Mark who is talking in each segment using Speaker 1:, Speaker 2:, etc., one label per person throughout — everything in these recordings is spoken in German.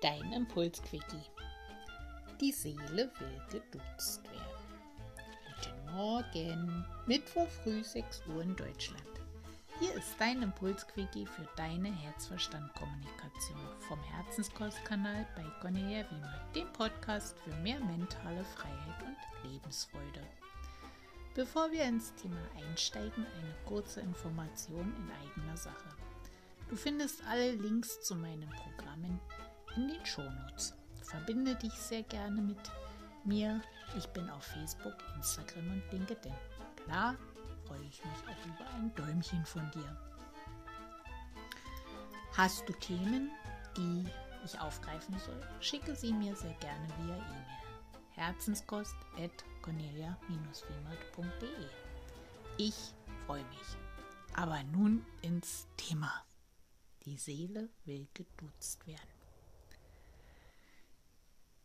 Speaker 1: Dein Impulsquickie. Die Seele will geduzt werden. Guten Morgen, Mittwoch früh 6 Uhr in Deutschland. Hier ist dein Impulsquickie für deine Herzverstand-Kommunikation vom Herzenskostkanal bei Cornelia Wiemer, dem Podcast für mehr mentale Freiheit und Lebensfreude. Bevor wir ins Thema einsteigen, eine kurze Information in eigener Sache. Du findest alle Links zu meinen Programmen in den Shownotes. Verbinde dich sehr gerne mit mir. Ich bin auf Facebook, Instagram und LinkedIn. Klar freue ich mich auch über ein Däumchen von dir. Hast du Themen, die ich aufgreifen soll, schicke sie mir sehr gerne via E-Mail. Herzenskost at cornelia-wiemert.de Ich freue mich. Aber nun ins Thema. Die Seele will geduzt werden.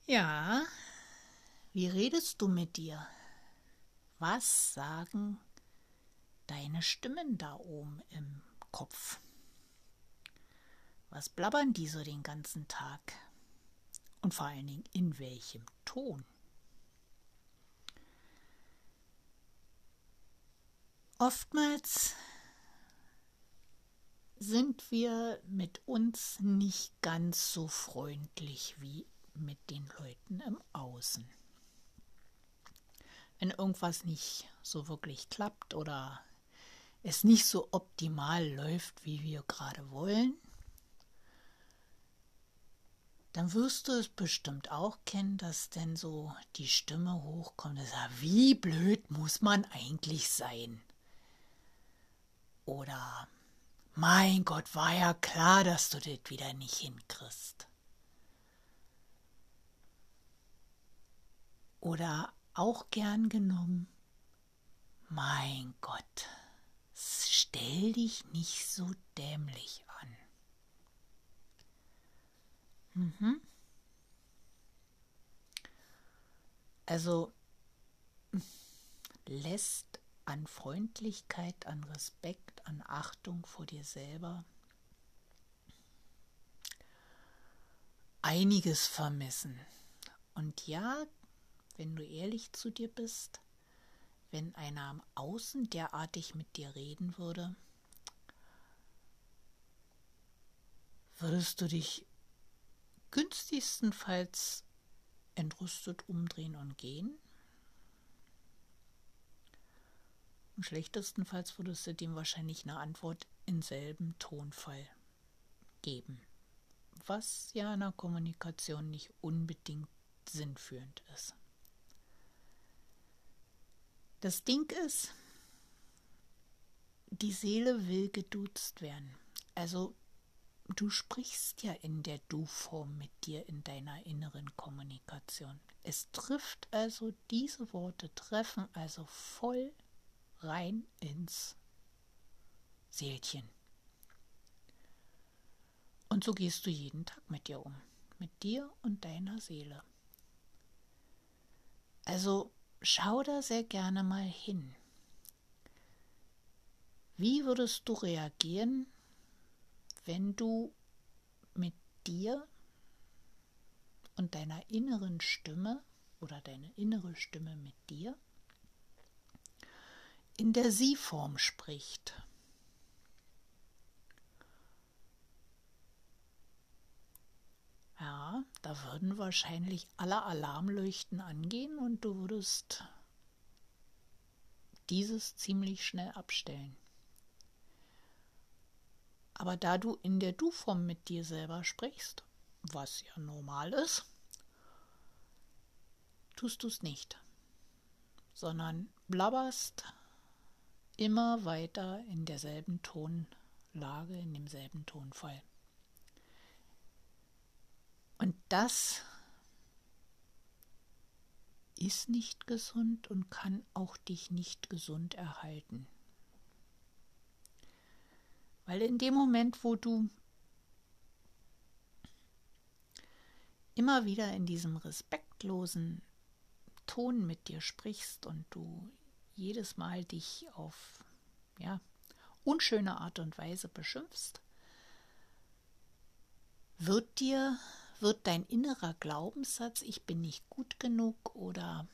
Speaker 1: Ja, wie redest du mit dir? Was sagen deine Stimmen da oben im Kopf? Was blabbern die so den ganzen Tag? Und vor allen Dingen in welchem Ton? Oftmals sind wir mit uns nicht ganz so freundlich wie mit den Leuten im Außen. Wenn irgendwas nicht so wirklich klappt oder es nicht so optimal läuft, wie wir gerade wollen, dann wirst du es bestimmt auch kennen, dass denn so die Stimme hochkommt. Das sagt, wie blöd muss man eigentlich sein? Oder mein Gott, war ja klar, dass du das wieder nicht hinkriegst. Oder auch gern genommen, mein Gott, stell dich nicht so dämlich an. Mhm. Also lässt an Freundlichkeit, an Respekt, an Achtung vor dir selber einiges vermissen. Und ja, wenn du ehrlich zu dir bist, wenn einer am Außen derartig mit dir reden würde, würdest du dich günstigstenfalls entrüstet umdrehen und gehen? Und schlechtestenfalls würdest du dem wahrscheinlich eine Antwort in selben Tonfall geben, was ja in der Kommunikation nicht unbedingt sinnführend ist. Das Ding ist, die Seele will geduzt werden. Also du sprichst ja in der Du-Form mit dir in deiner inneren Kommunikation. Es trifft also, diese Worte treffen also voll rein ins Seelchen. Und so gehst du jeden Tag mit dir um, mit dir und deiner Seele. Also schau da sehr gerne mal hin. Wie würdest du reagieren, wenn du mit dir und deiner inneren Stimme oder deine innere Stimme mit dir in der Sie-Form spricht? Ja, da würden wahrscheinlich alle Alarmleuchten angehen und du würdest dieses ziemlich schnell abstellen. Aber da du in der Du-Form mit dir selber sprichst, was ja normal ist, tust du es nicht, sondern blabberst immer weiter in derselben Tonlage, in demselben Tonfall. Und das ist nicht gesund und kann auch dich nicht gesund erhalten. Weil in dem Moment, wo du immer wieder in diesem respektlosen Ton mit dir sprichst und du jedes Mal dich auf ja, unschöne Art und Weise beschimpfst, wird dir wird dein innerer Glaubenssatz, ich bin nicht gut genug oder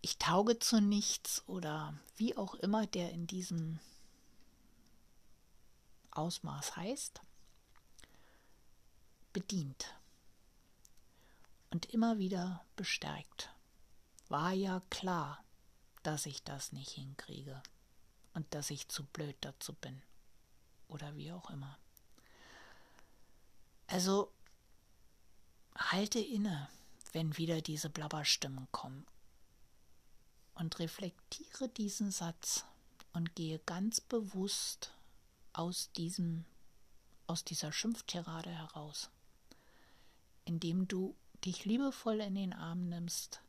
Speaker 1: ich tauge zu nichts oder wie auch immer der in diesem Ausmaß heißt, bedient und immer wieder bestärkt. War ja klar, dass ich das nicht hinkriege und dass ich zu blöd dazu bin oder wie auch immer. Also halte inne, wenn wieder diese Blabberstimmen kommen und reflektiere diesen Satz und gehe ganz bewusst aus diesem aus dieser Schimpftirade heraus, indem du dich liebevoll in den Arm nimmst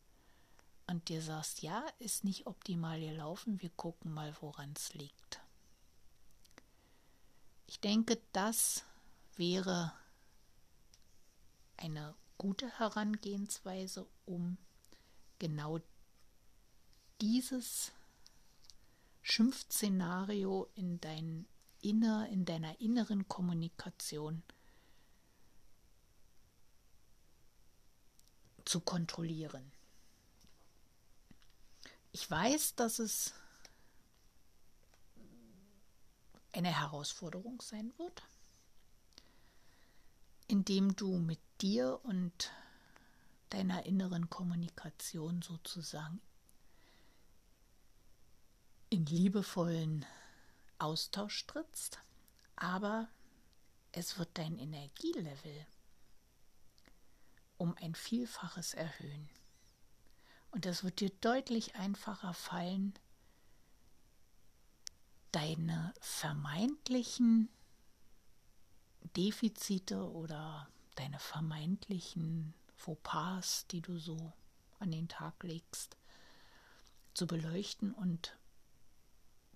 Speaker 1: und dir sagst, ja, ist nicht optimal gelaufen, wir gucken mal, woran es liegt. Ich denke, das wäre eine gute Herangehensweise, um genau dieses Schimpfszenario in dein inner, in deiner inneren Kommunikation zu kontrollieren. Ich weiß, dass es eine Herausforderung sein wird, indem du mit dir und deiner inneren Kommunikation sozusagen in liebevollen Austausch trittst, aber es wird dein Energielevel um ein Vielfaches erhöhen. Und es wird dir deutlich einfacher fallen, deine vermeintlichen Defizite oder deine vermeintlichen Fauxpas, die du so an den Tag legst, zu beleuchten und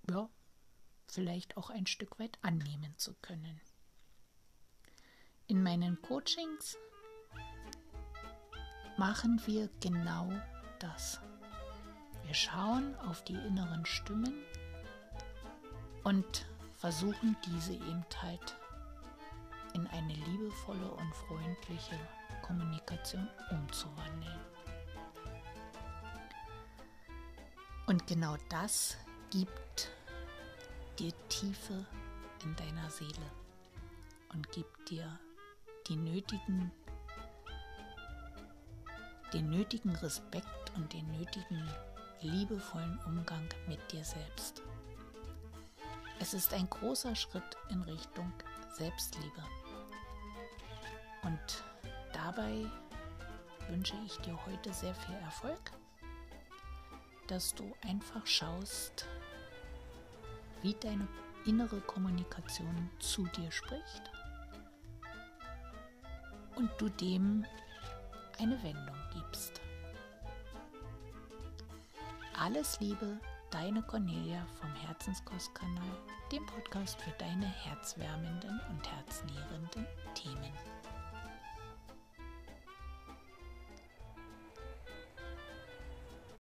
Speaker 1: ja, vielleicht auch ein Stück weit annehmen zu können. In meinen Coachings machen wir genau das. Wir schauen auf die inneren Stimmen und versuchen diese eben halt in eine liebevolle und freundliche Kommunikation umzuwandeln. Und genau das gibt dir Tiefe in deiner Seele und gibt dir die nötigen, den nötigen Respekt und den nötigen liebevollen Umgang mit dir selbst. Es ist ein großer Schritt in Richtung Selbstliebe. Und dabei wünsche ich dir heute sehr viel Erfolg, dass du einfach schaust, wie deine innere Kommunikation zu dir spricht und du dem eine Wendung gibst. Alles Liebe, deine Cornelia vom Herzenskostkanal, dem Podcast für deine herzwärmenden und herznährenden Themen.